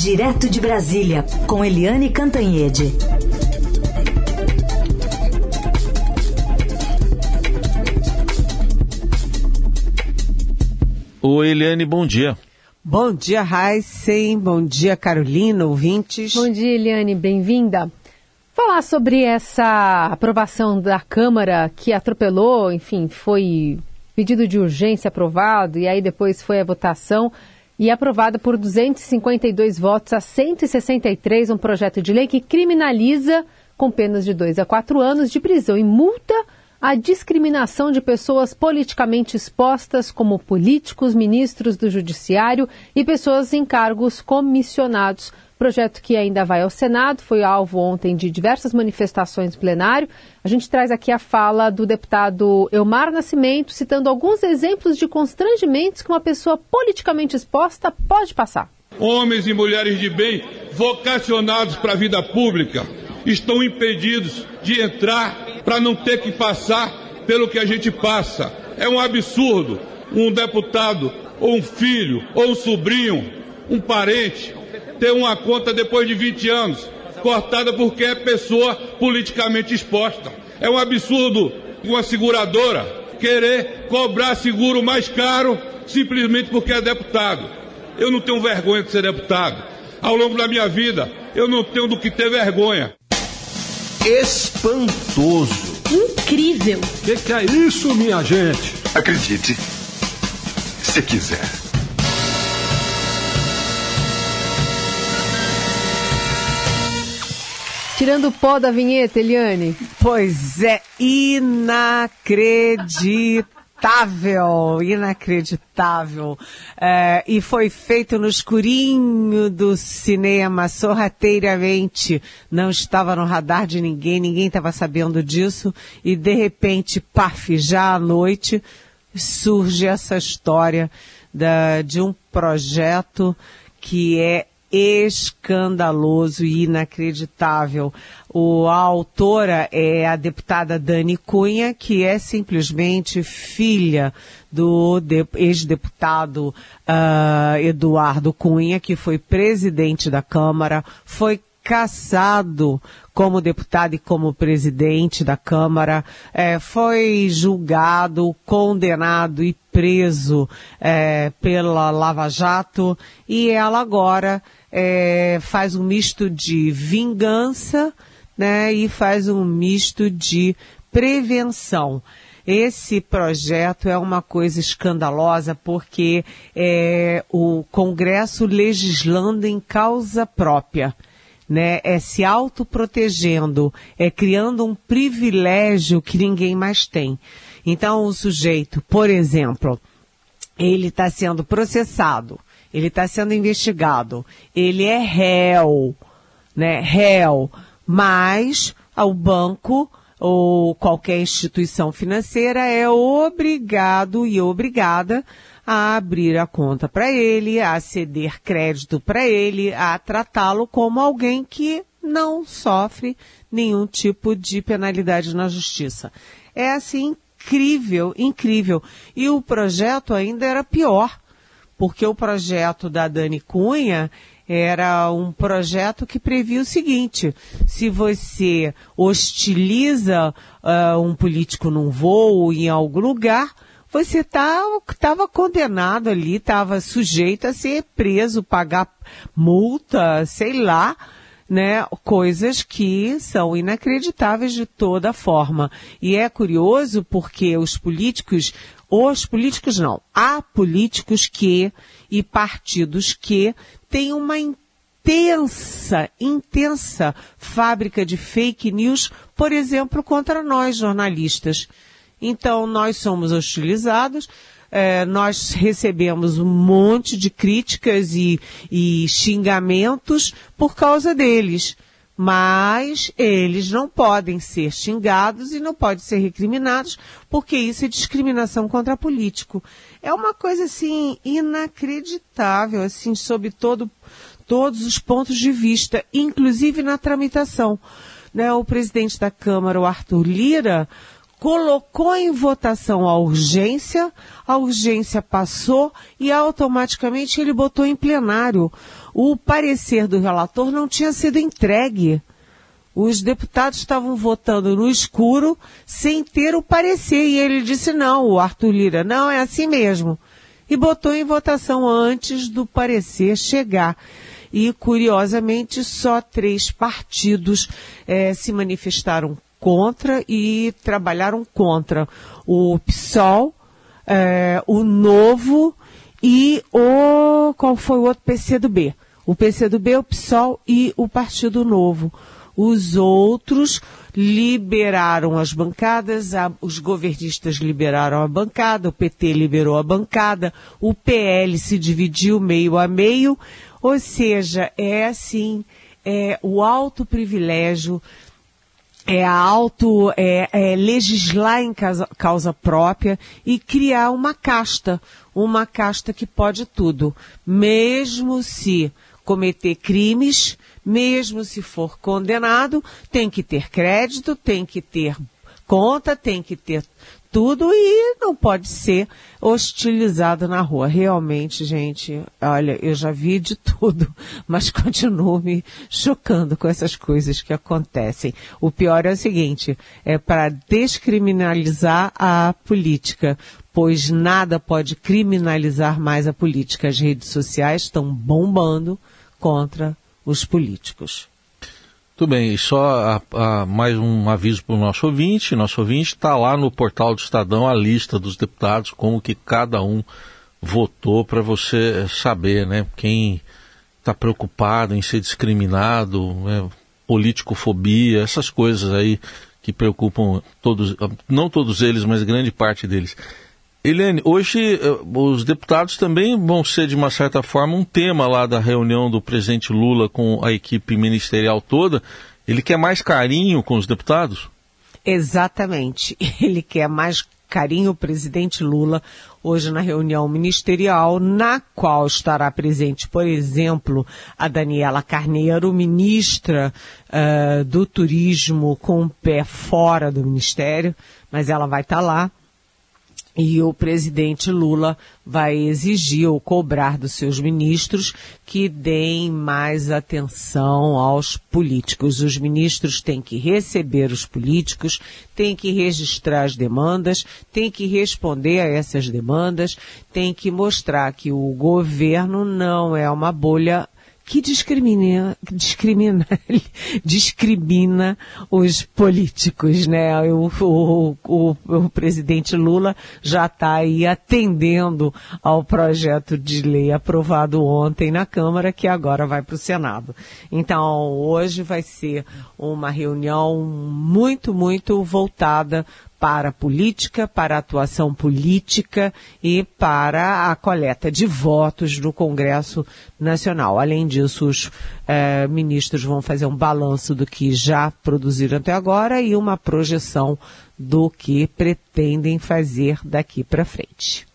Direto de Brasília, com Eliane Cantanhede. Oi, Eliane, bom dia. Bom dia, Heisen. Bom dia, Carolina, ouvintes. Bom dia, Eliane, bem-vinda. Falar sobre essa aprovação da Câmara que atropelou, enfim, foi pedido de urgência aprovado e aí depois foi a votação e aprovada por 252 votos a 163 um projeto de lei que criminaliza com penas de 2 a 4 anos de prisão e multa a discriminação de pessoas politicamente expostas, como políticos, ministros do Judiciário e pessoas em cargos comissionados. Projeto que ainda vai ao Senado, foi alvo ontem de diversas manifestações plenário. A gente traz aqui a fala do deputado Elmar Nascimento, citando alguns exemplos de constrangimentos que uma pessoa politicamente exposta pode passar. Homens e mulheres de bem vocacionados para a vida pública estão impedidos de entrar para não ter que passar pelo que a gente passa. É um absurdo um deputado, ou um filho, ou um sobrinho, um parente, ter uma conta depois de 20 anos cortada porque é pessoa politicamente exposta. É um absurdo uma seguradora querer cobrar seguro mais caro simplesmente porque é deputado. Eu não tenho vergonha de ser deputado. Ao longo da minha vida, eu não tenho do que ter vergonha espantoso. Incrível. O que, que é isso, minha gente? Acredite, se quiser. Tirando o pó da vinheta, Eliane. Pois é, inacreditável inacreditável, inacreditável. É, e foi feito no escurinho do cinema, sorrateiramente. Não estava no radar de ninguém, ninguém estava sabendo disso. E de repente, paf, já à noite, surge essa história da, de um projeto que é escandaloso e inacreditável. O, a autora é a deputada Dani Cunha, que é simplesmente filha do ex-deputado uh, Eduardo Cunha, que foi presidente da Câmara, foi cassado como deputado e como presidente da Câmara, é, foi julgado, condenado e preso é, pela Lava Jato e ela agora é, faz um misto de vingança né, e faz um misto de prevenção. Esse projeto é uma coisa escandalosa porque é o Congresso legislando em causa própria. Né, é se autoprotegendo, é criando um privilégio que ninguém mais tem. Então, o sujeito, por exemplo, ele está sendo processado, ele está sendo investigado, ele é réu, né, réu, mas o banco ou qualquer instituição financeira é obrigado e obrigada a abrir a conta para ele, a ceder crédito para ele, a tratá-lo como alguém que não sofre nenhum tipo de penalidade na justiça. É assim incrível, incrível. E o projeto ainda era pior porque o projeto da Dani Cunha era um projeto que previa o seguinte: se você hostiliza uh, um político num voo em algum lugar, você estava tá, condenado ali, estava sujeito a ser preso, pagar multa, sei lá, né, coisas que são inacreditáveis de toda forma. E é curioso porque os políticos os políticos não. Há políticos que e partidos que têm uma intensa, intensa fábrica de fake news, por exemplo, contra nós jornalistas. Então, nós somos hostilizados, é, nós recebemos um monte de críticas e, e xingamentos por causa deles mas eles não podem ser xingados e não podem ser recriminados, porque isso é discriminação contra político. É uma coisa assim inacreditável, assim, sob todo, todos os pontos de vista, inclusive na tramitação. Né? O presidente da Câmara, o Arthur Lira, colocou em votação a urgência, a urgência passou e automaticamente ele botou em plenário. O parecer do relator não tinha sido entregue. Os deputados estavam votando no escuro sem ter o parecer e ele disse não, o Arthur Lira, não, é assim mesmo. E botou em votação antes do parecer chegar e, curiosamente, só três partidos eh, se manifestaram contra e trabalharam contra o PSOL, eh, o Novo e o. qual foi o outro? PCdoB. O PCdoB, o PSOL e o Partido Novo. Os outros liberaram as bancadas, a, os governistas liberaram a bancada, o PT liberou a bancada, o PL se dividiu meio a meio, ou seja, é assim, é o alto privilégio é auto é, é legislar em causa, causa, própria e criar uma casta, uma casta que pode tudo, mesmo se cometer crimes, mesmo se for condenado, tem que ter crédito, tem que ter conta, tem que ter tudo e não pode ser hostilizado na rua. Realmente, gente, olha, eu já vi de tudo, mas continuo me chocando com essas coisas que acontecem. O pior é o seguinte, é para descriminalizar a política, pois nada pode criminalizar mais a política. As redes sociais estão bombando contra os políticos. Tudo bem, e só a, a, mais um aviso para o nosso ouvinte. Nosso ouvinte está lá no portal do Estadão a lista dos deputados, como que cada um votou para você saber, né? Quem está preocupado em ser discriminado, né, politicofobia, essas coisas aí que preocupam todos, não todos eles, mas grande parte deles. Helene, hoje eh, os deputados também vão ser, de uma certa forma, um tema lá da reunião do presidente Lula com a equipe ministerial toda. Ele quer mais carinho com os deputados? Exatamente. Ele quer mais carinho o presidente Lula hoje na reunião ministerial, na qual estará presente, por exemplo, a Daniela Carneiro, ministra uh, do Turismo com o pé fora do ministério, mas ela vai estar tá lá e o presidente Lula vai exigir ou cobrar dos seus ministros que deem mais atenção aos políticos. Os ministros têm que receber os políticos, têm que registrar as demandas, têm que responder a essas demandas, têm que mostrar que o governo não é uma bolha que discrimina, discrimina, discrimina os políticos, né? O, o, o, o presidente Lula já está aí atendendo ao projeto de lei aprovado ontem na Câmara, que agora vai para o Senado. Então, hoje vai ser uma reunião muito, muito voltada para a política, para a atuação política e para a coleta de votos no Congresso Nacional. Além disso, os eh, ministros vão fazer um balanço do que já produziram até agora e uma projeção do que pretendem fazer daqui para frente.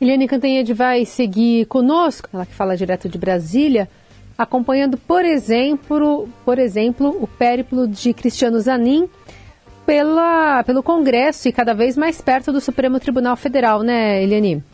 Eliane Cantanhede vai seguir conosco, ela que fala direto de Brasília, acompanhando, por exemplo, por exemplo, o périplo de Cristiano Zanin, pela, pelo Congresso e cada vez mais perto do Supremo Tribunal Federal, né, Eliane?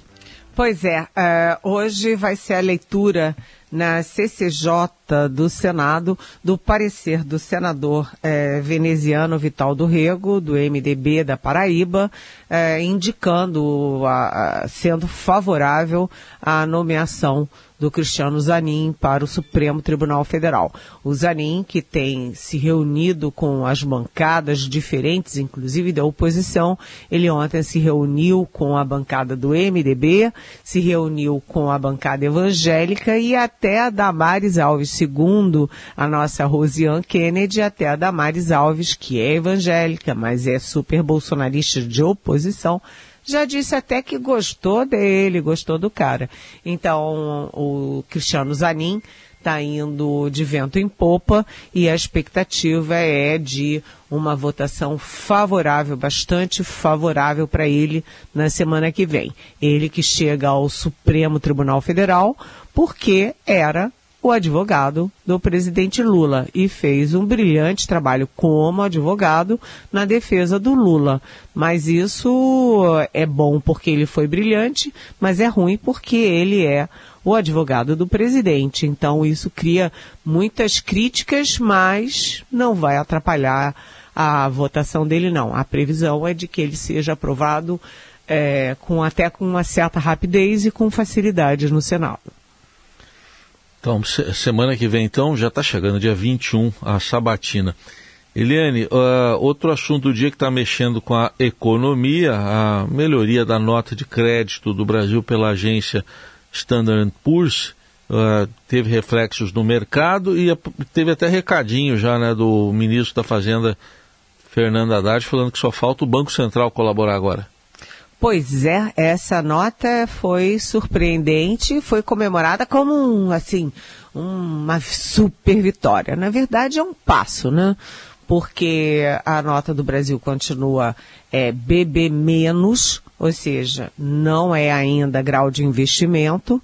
Pois é, uh, hoje vai ser a leitura na CCJ do Senado do parecer do senador eh, veneziano Vital do Rego, do MDB da Paraíba, eh, indicando, a, a, sendo favorável à nomeação do Cristiano Zanin para o Supremo Tribunal Federal. O Zanin, que tem se reunido com as bancadas diferentes, inclusive da oposição, ele ontem se reuniu com a bancada do MDB, se reuniu com a bancada evangélica e até a Damares Alves, segundo a nossa Rosiane Kennedy, até a Damares Alves, que é evangélica, mas é super bolsonarista de oposição, já disse até que gostou dele, gostou do cara. Então, o Cristiano Zanin está indo de vento em popa e a expectativa é de uma votação favorável, bastante favorável para ele na semana que vem. Ele que chega ao Supremo Tribunal Federal porque era o advogado do presidente Lula e fez um brilhante trabalho como advogado na defesa do Lula. Mas isso é bom porque ele foi brilhante, mas é ruim porque ele é o advogado do presidente. Então isso cria muitas críticas, mas não vai atrapalhar a votação dele, não. A previsão é de que ele seja aprovado é, com até com uma certa rapidez e com facilidade no Senado. Então, semana que vem, então, já está chegando, dia 21, a sabatina. Eliane, uh, outro assunto do dia que está mexendo com a economia, a melhoria da nota de crédito do Brasil pela agência Standard Poor's, uh, teve reflexos no mercado e teve até recadinho já né, do ministro da Fazenda, Fernando Haddad, falando que só falta o Banco Central colaborar agora. Pois é, essa nota foi surpreendente, foi comemorada como um, assim, uma super vitória. Na verdade, é um passo, né? Porque a nota do Brasil continua é, BB menos, ou seja, não é ainda grau de investimento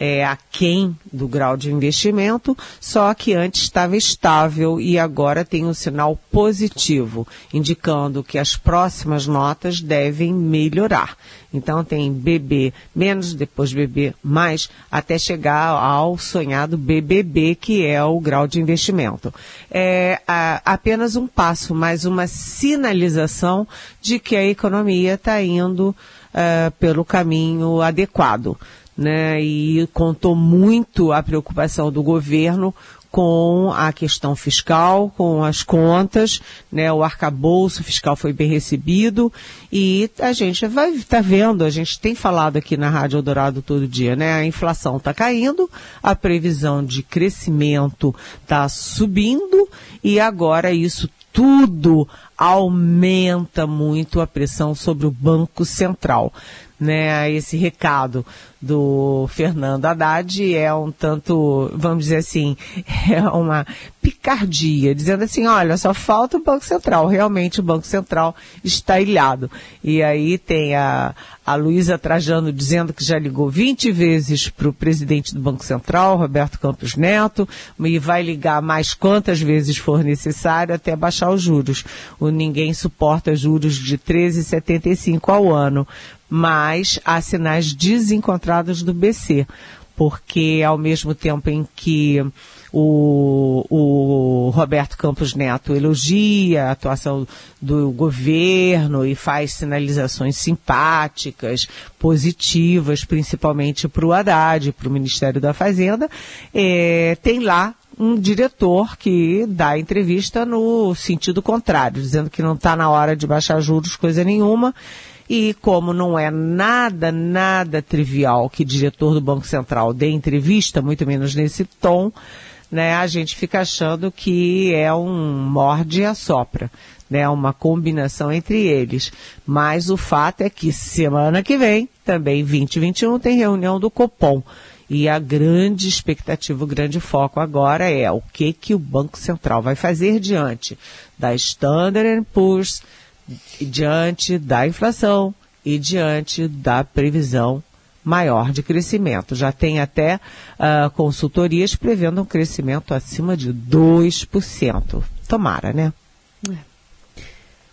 é, aquém do grau de investimento, só que antes estava estável e agora tem um sinal positivo, indicando que as próximas notas devem melhorar. Então tem BB menos, depois BB mais, até chegar ao sonhado BBB, que é o grau de investimento. É a, apenas um passo, mais uma sinalização de que a economia está indo uh, pelo caminho adequado né, e contou muito a preocupação do governo com a questão fiscal, com as contas, né, o arcabouço fiscal foi bem recebido e a gente vai tá vendo, a gente tem falado aqui na Rádio Eldorado todo dia, né, a inflação está caindo, a previsão de crescimento está subindo e agora isso tudo aumenta muito a pressão sobre o Banco Central né, esse recado do Fernando Haddad é um tanto, vamos dizer assim, é uma picardia, dizendo assim, olha, só falta o Banco Central, realmente o Banco Central está ilhado. E aí tem a, a Luísa Trajano dizendo que já ligou 20 vezes para o presidente do Banco Central, Roberto Campos Neto, e vai ligar mais quantas vezes for necessário até baixar os juros. O ninguém suporta juros de 13,75 ao ano mas há sinais desencontrados do BC, porque ao mesmo tempo em que o, o Roberto Campos Neto elogia a atuação do governo e faz sinalizações simpáticas, positivas, principalmente para o Haddad, para o Ministério da Fazenda, é, tem lá um diretor que dá entrevista no sentido contrário, dizendo que não está na hora de baixar juros, coisa nenhuma, e como não é nada, nada trivial que diretor do Banco Central dê entrevista, muito menos nesse tom, né, a gente fica achando que é um morde e assopra, né, uma combinação entre eles. Mas o fato é que semana que vem, também 2021, tem reunião do Copom. E a grande expectativa, o grande foco agora é o que, que o Banco Central vai fazer diante da Standard Poor's, diante da inflação e diante da previsão maior de crescimento. Já tem até uh, consultorias prevendo um crescimento acima de 2%. Tomara, né? É.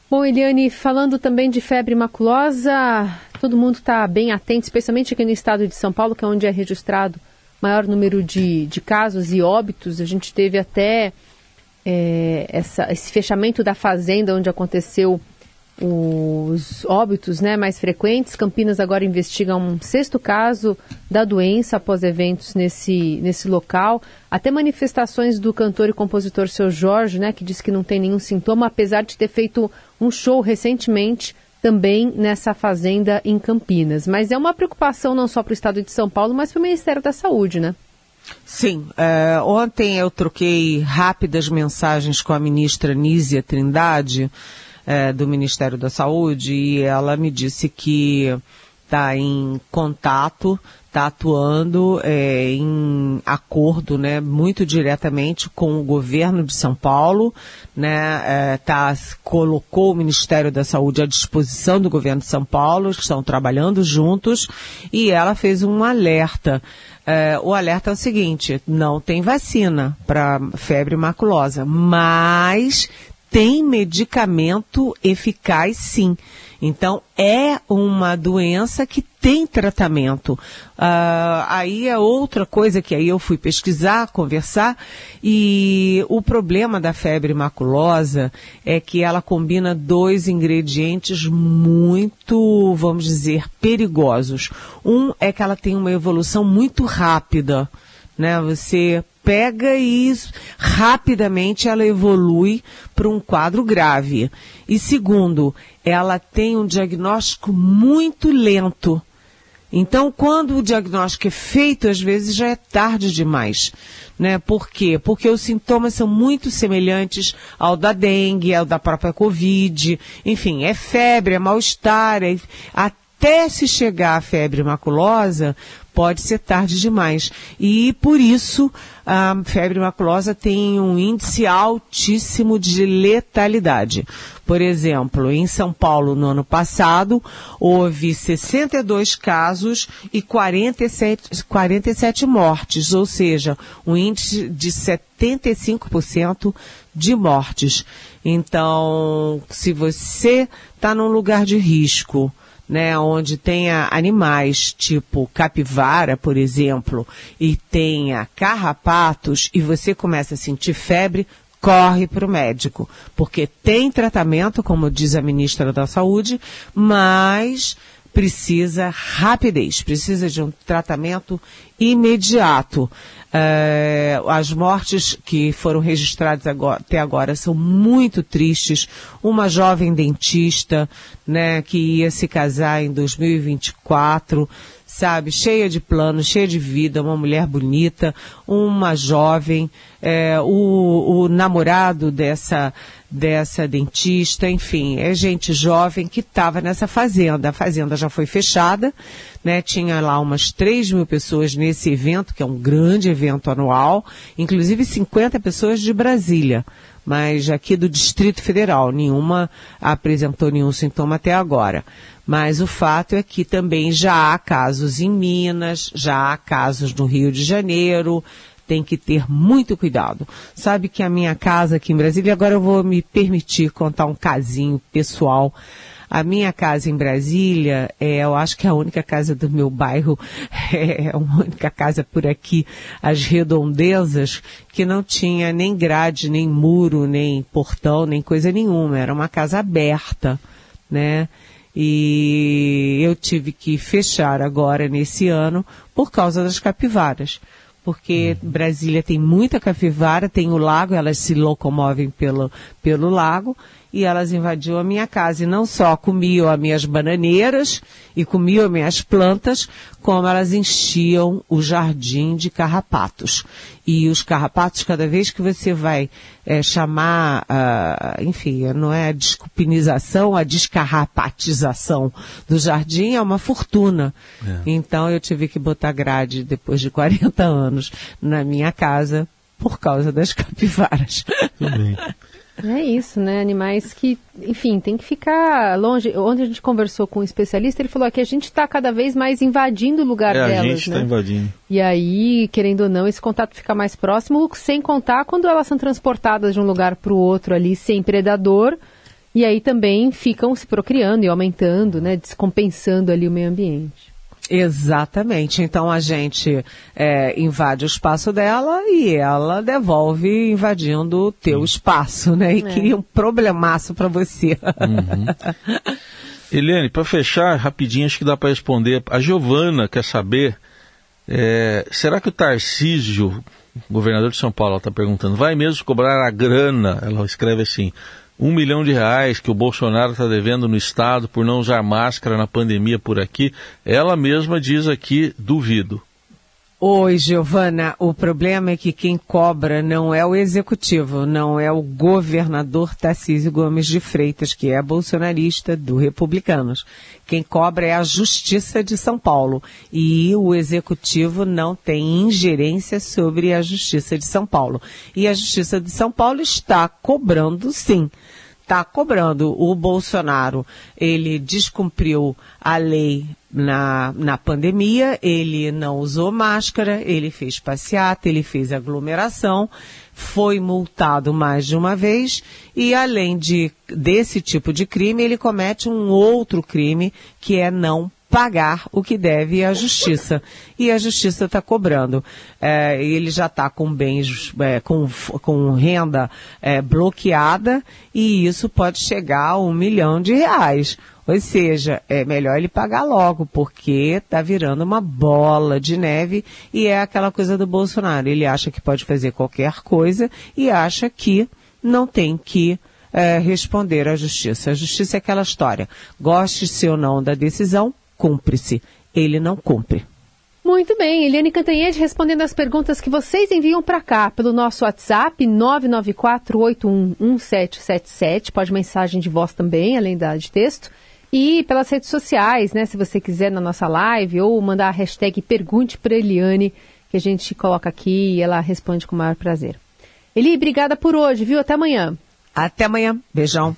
Bom, Eliane, falando também de febre maculosa, todo mundo está bem atento, especialmente aqui no estado de São Paulo, que é onde é registrado maior número de, de casos e óbitos. A gente teve até é, essa, esse fechamento da fazenda onde aconteceu os óbitos né, mais frequentes. Campinas agora investiga um sexto caso da doença após eventos nesse, nesse local. Até manifestações do cantor e compositor Seu Jorge, né, que diz que não tem nenhum sintoma, apesar de ter feito um show recentemente também nessa fazenda em Campinas. Mas é uma preocupação não só para o estado de São Paulo, mas para o Ministério da Saúde, né? Sim, uh, ontem eu troquei rápidas mensagens com a ministra Nízia Trindade, é, do Ministério da Saúde e ela me disse que está em contato, está atuando é, em acordo, né, muito diretamente com o governo de São Paulo, né, é, tá, colocou o Ministério da Saúde à disposição do governo de São Paulo, estão trabalhando juntos e ela fez um alerta. É, o alerta é o seguinte: não tem vacina para febre maculosa, mas tem medicamento eficaz sim. Então, é uma doença que tem tratamento. Uh, aí é outra coisa que aí eu fui pesquisar, conversar, e o problema da febre maculosa é que ela combina dois ingredientes muito, vamos dizer, perigosos. Um é que ela tem uma evolução muito rápida, né? Você pega e rapidamente ela evolui para um quadro grave. E segundo, ela tem um diagnóstico muito lento. Então, quando o diagnóstico é feito, às vezes já é tarde demais. Né? Por quê? Porque os sintomas são muito semelhantes ao da dengue, ao da própria Covid. Enfim, é febre, é mal-estar. É... Até se chegar à febre maculosa, pode ser tarde demais. E por isso a febre maculosa tem um índice altíssimo de letalidade. Por exemplo, em São Paulo, no ano passado, houve 62 casos e 47, 47 mortes, ou seja, um índice de 75% de mortes. Então, se você está num lugar de risco, né, onde tenha animais tipo capivara, por exemplo, e tenha carrapatos e você começa a sentir febre, corre para o médico, porque tem tratamento, como diz a ministra da Saúde, mas precisa rapidez, precisa de um tratamento imediato. É, as mortes que foram registradas agora, até agora são muito tristes. Uma jovem dentista, né, que ia se casar em 2024, sabe, cheia de planos, cheia de vida, uma mulher bonita, uma jovem, é, o, o namorado dessa dessa dentista, enfim, é gente jovem que estava nessa fazenda. A fazenda já foi fechada, né? Tinha lá umas 3 mil pessoas nesse evento, que é um grande evento anual, inclusive 50 pessoas de Brasília, mas aqui do Distrito Federal, nenhuma apresentou nenhum sintoma até agora. Mas o fato é que também já há casos em Minas, já há casos no Rio de Janeiro, tem que ter muito cuidado. Sabe que a minha casa aqui em Brasília, agora eu vou me permitir contar um casinho pessoal. A minha casa em Brasília, é, eu acho que é a única casa do meu bairro, é a única casa por aqui, as redondezas, que não tinha nem grade, nem muro, nem portão, nem coisa nenhuma. Era uma casa aberta, né? E eu tive que fechar agora nesse ano por causa das capivaras. Porque Brasília tem muita capivara, tem o lago, elas se locomovem pelo, pelo lago, e elas invadiam a minha casa. E não só comiam as minhas bananeiras e comiam as minhas plantas, como elas enchiam o jardim de carrapatos. E os carrapatos, cada vez que você vai é, chamar, uh, enfim, não é a desculpinização, a descarrapatização do jardim é uma fortuna. É. Então eu tive que botar grade depois de 40 anos na minha casa por causa das capivaras. Tudo bem. É isso, né? Animais que, enfim, tem que ficar longe. Ontem a gente conversou com um especialista, ele falou que a gente está cada vez mais invadindo o lugar é, delas. A gente está né? invadindo. E aí, querendo ou não, esse contato fica mais próximo, sem contar quando elas são transportadas de um lugar para o outro ali sem predador. E aí também ficam se procriando e aumentando, né? Descompensando ali o meio ambiente. Exatamente. Então a gente é, invade o espaço dela e ela devolve invadindo o teu Sim. espaço, né? E é. cria um problemaço para você. Uhum. Eliane, para fechar rapidinho, acho que dá para responder. A Giovana quer saber, é, será que o Tarcísio, governador de São Paulo, está perguntando, vai mesmo cobrar a grana? Ela escreve assim, um milhão de reais que o Bolsonaro está devendo no Estado por não usar máscara na pandemia por aqui, ela mesma diz aqui, duvido. Oi, Giovana. O problema é que quem cobra não é o executivo, não é o governador Tarcísio Gomes de Freitas, que é bolsonarista do Republicanos. Quem cobra é a Justiça de São Paulo. E o executivo não tem ingerência sobre a Justiça de São Paulo. E a Justiça de São Paulo está cobrando, sim está cobrando. O Bolsonaro, ele descumpriu a lei na, na pandemia, ele não usou máscara, ele fez passeata, ele fez aglomeração, foi multado mais de uma vez e além de desse tipo de crime, ele comete um outro crime que é não pagar o que deve à justiça. E a justiça está cobrando. É, ele já está com bens, é, com, com renda é, bloqueada e isso pode chegar a um milhão de reais. Ou seja, é melhor ele pagar logo, porque está virando uma bola de neve e é aquela coisa do Bolsonaro. Ele acha que pode fazer qualquer coisa e acha que não tem que é, responder à justiça. A justiça é aquela história. Goste-se ou não da decisão, cumpre-se. Ele não cumpre. Muito bem, Eliane Cantanhede respondendo as perguntas que vocês enviam para cá pelo nosso WhatsApp 994811777. Pode mensagem de voz também, além da de texto. E pelas redes sociais, né? Se você quiser na nossa live ou mandar a hashtag Pergunte para Eliane, que a gente coloca aqui e ela responde com o maior prazer. Eli, obrigada por hoje, viu? Até amanhã. Até amanhã. Beijão.